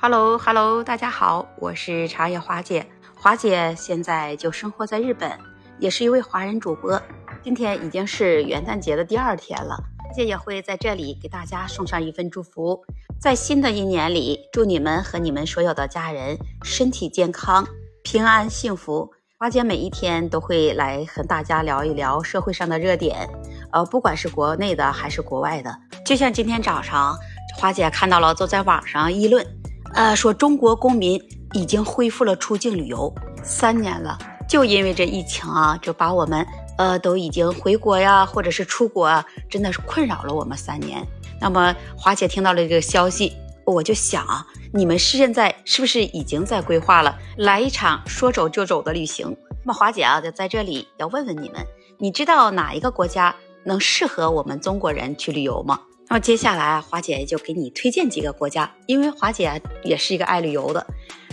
Hello Hello，大家好，我是茶叶华姐。华姐现在就生活在日本，也是一位华人主播。今天已经是元旦节的第二天了，姐也会在这里给大家送上一份祝福。在新的一年里，祝你们和你们所有的家人身体健康、平安幸福。华姐每一天都会来和大家聊一聊社会上的热点，呃，不管是国内的还是国外的。就像今天早上，华姐看到了，都在网上议论。呃，说中国公民已经恢复了出境旅游三年了，就因为这疫情啊，就把我们呃都已经回国呀，或者是出国啊，真的是困扰了我们三年。那么华姐听到了这个消息，我就想啊，你们现在是不是已经在规划了来一场说走就走的旅行？那么华姐啊，就在这里要问问你们，你知道哪一个国家能适合我们中国人去旅游吗？那么接下来啊，华姐就给你推荐几个国家，因为华姐也是一个爱旅游的，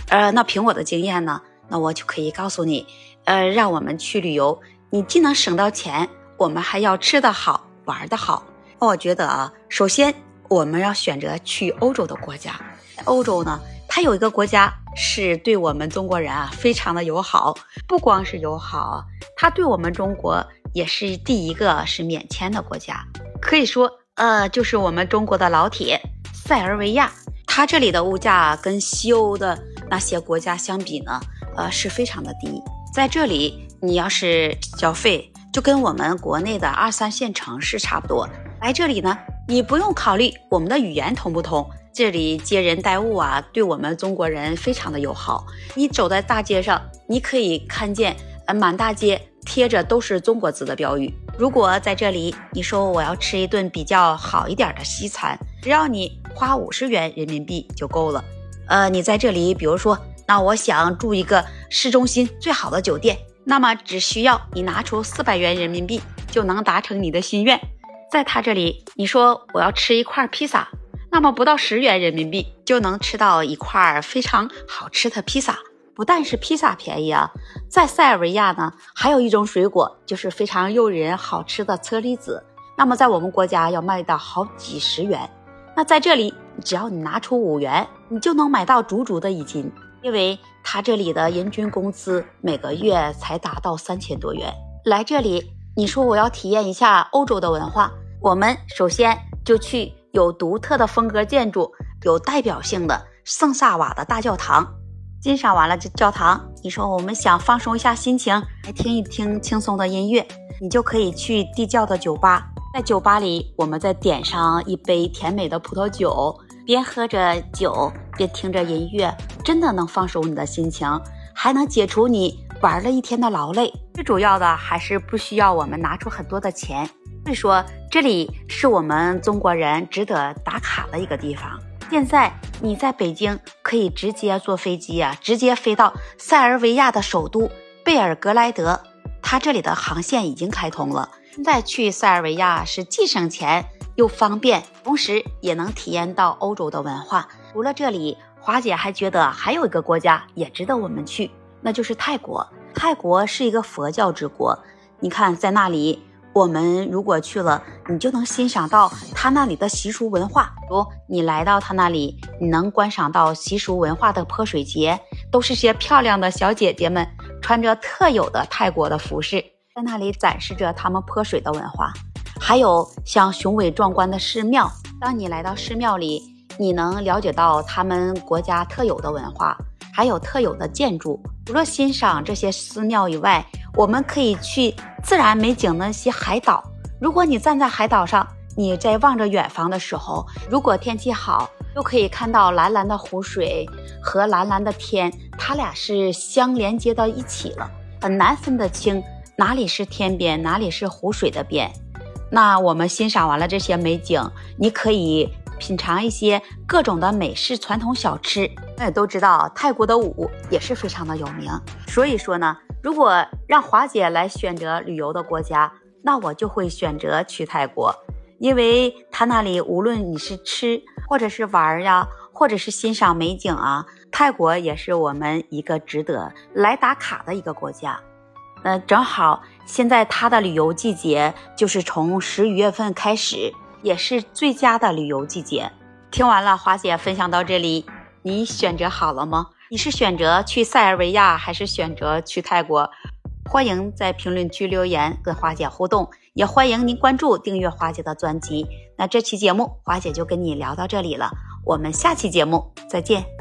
呃，那凭我的经验呢，那我就可以告诉你，呃，让我们去旅游，你既能省到钱，我们还要吃得好，玩得好。那我觉得啊，首先我们要选择去欧洲的国家，欧洲呢，它有一个国家是对我们中国人啊非常的友好，不光是友好，它对我们中国也是第一个是免签的国家，可以说。呃，就是我们中国的老铁塞尔维亚，它这里的物价跟西欧的那些国家相比呢，呃，是非常的低。在这里，你要是消费，就跟我们国内的二三线城市差不多。来这里呢，你不用考虑我们的语言通不通，这里接人待物啊，对我们中国人非常的友好。你走在大街上，你可以看见，呃，满大街贴着都是中国字的标语。如果在这里，你说我要吃一顿比较好一点的西餐，只要你花五十元人民币就够了。呃，你在这里，比如说，那我想住一个市中心最好的酒店，那么只需要你拿出四百元人民币就能达成你的心愿。在他这里，你说我要吃一块披萨，那么不到十元人民币就能吃到一块非常好吃的披萨。不但是披萨便宜啊，在塞尔维亚呢，还有一种水果就是非常诱人、好吃的车厘子。那么在我们国家要卖到好几十元，那在这里只要你拿出五元，你就能买到足足的一斤。因为他这里的人均工资每个月才达到三千多元。来这里，你说我要体验一下欧洲的文化，我们首先就去有独特的风格建筑、有代表性的圣萨瓦的大教堂。欣赏完了这教堂，你说我们想放松一下心情，来听一听轻松的音乐，你就可以去地窖的酒吧。在酒吧里，我们再点上一杯甜美的葡萄酒，边喝着酒边听着音乐，真的能放松你的心情，还能解除你玩了一天的劳累。最主要的还是不需要我们拿出很多的钱，所以说这里是我们中国人值得打卡的一个地方。现在你在北京可以直接坐飞机啊，直接飞到塞尔维亚的首都贝尔格莱德，它这里的航线已经开通了。现在去塞尔维亚是既省钱又方便，同时也能体验到欧洲的文化。除了这里，华姐还觉得还有一个国家也值得我们去，那就是泰国。泰国是一个佛教之国，你看在那里。我们如果去了，你就能欣赏到他那里的习俗文化。如你来到他那里，你能观赏到习俗文化的泼水节，都是些漂亮的小姐姐们穿着特有的泰国的服饰，在那里展示着他们泼水的文化。还有像雄伟壮观的寺庙，当你来到寺庙里，你能了解到他们国家特有的文化，还有特有的建筑。除了欣赏这些寺庙以外，我们可以去自然美景那些海岛。如果你站在海岛上，你在望着远方的时候，如果天气好，就可以看到蓝蓝的湖水和蓝蓝的天，它俩是相连接到一起了，很难分得清哪里是天边，哪里是湖水的边。那我们欣赏完了这些美景，你可以品尝一些各种的美式传统小吃。那也都知道，泰国的舞也是非常的有名。所以说呢。如果让华姐来选择旅游的国家，那我就会选择去泰国，因为他那里无论你是吃，或者是玩呀，或者是欣赏美景啊，泰国也是我们一个值得来打卡的一个国家。那正好现在它的旅游季节就是从十一月份开始，也是最佳的旅游季节。听完了华姐分享到这里。你选择好了吗？你是选择去塞尔维亚，还是选择去泰国？欢迎在评论区留言跟华姐互动，也欢迎您关注订阅华姐的专辑。那这期节目华姐就跟你聊到这里了，我们下期节目再见。